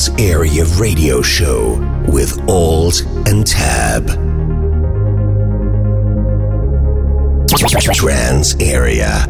Trance Area Radio Show with Alt and Tab. Trance Area.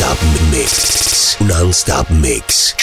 Non-stop mix. Mix.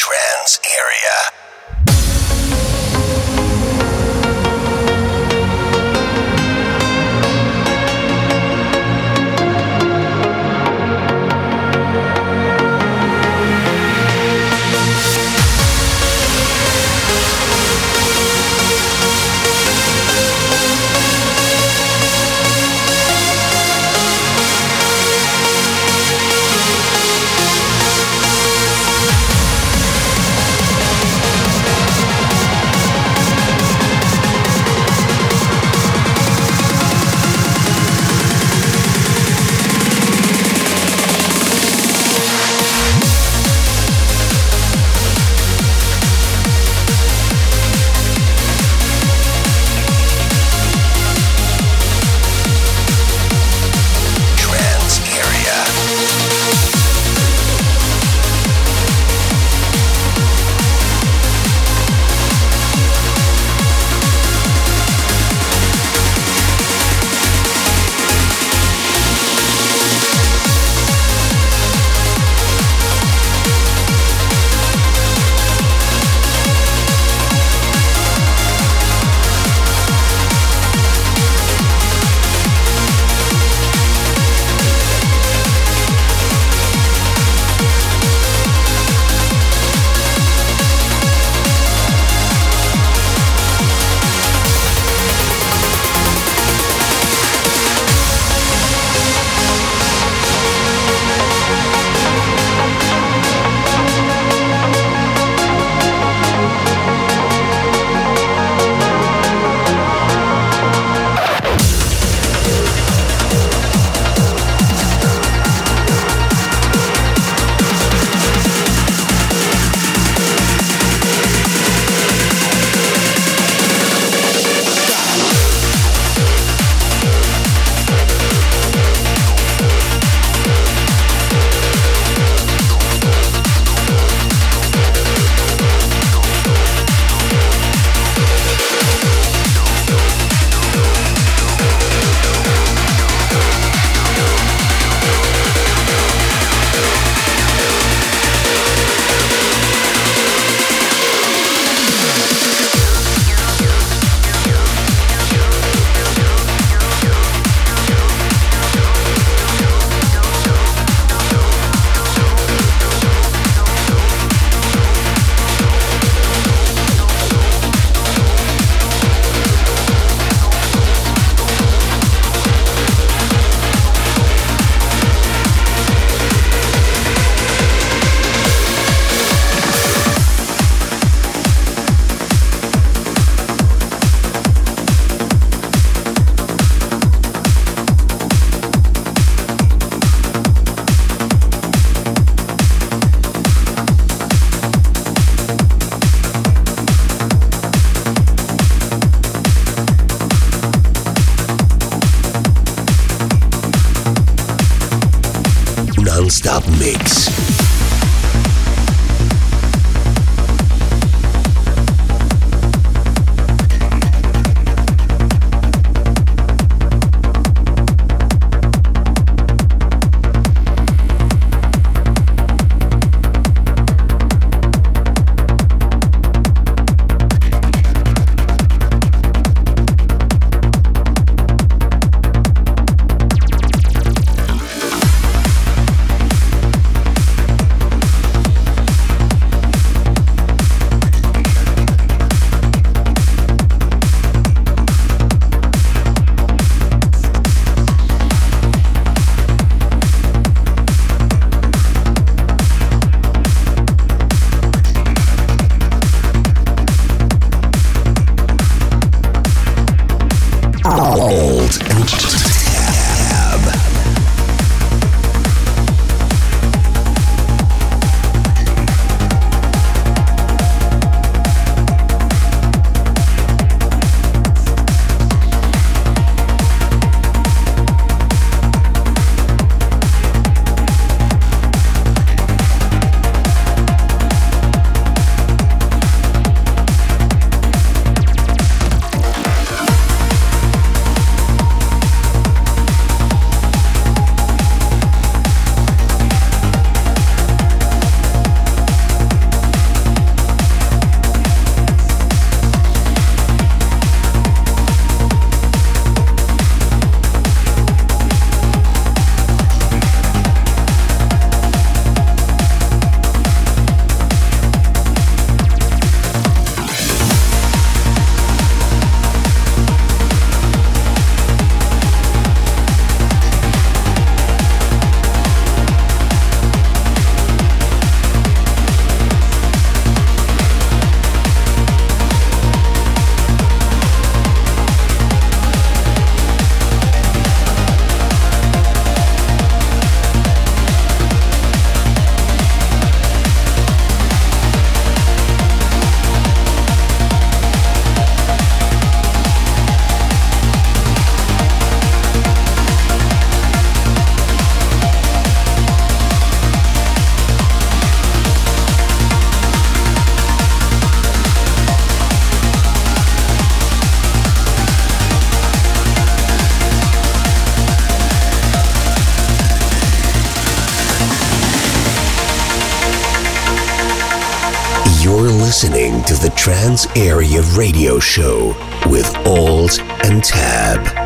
Area Radio Show with Alt and Tab.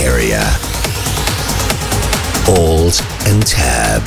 area. Alt and Tab.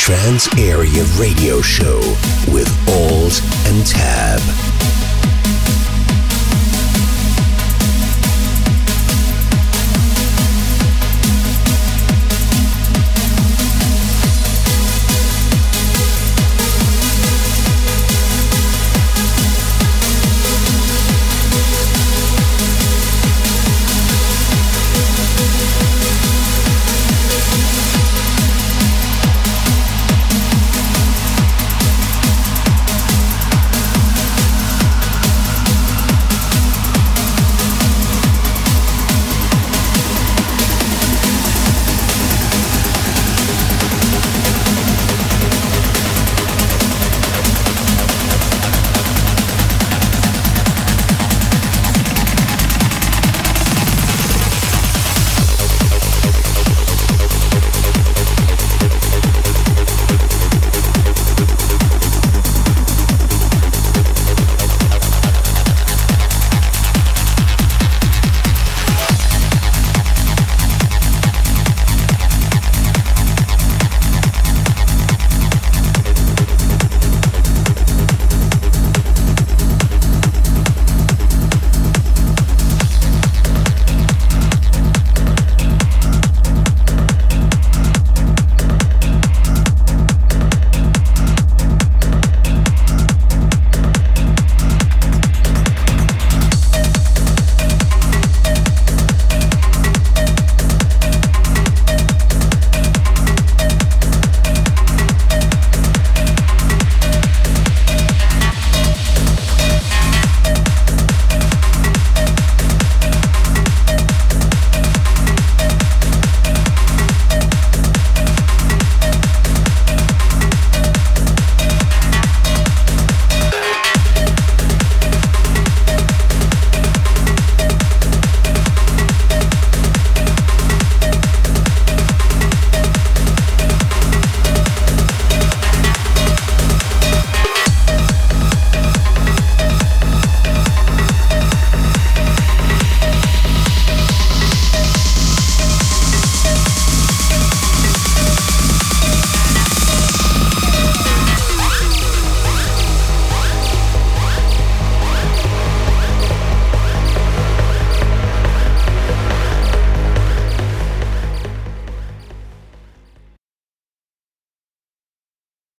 Trance Area Radio Show with Alt and Tab.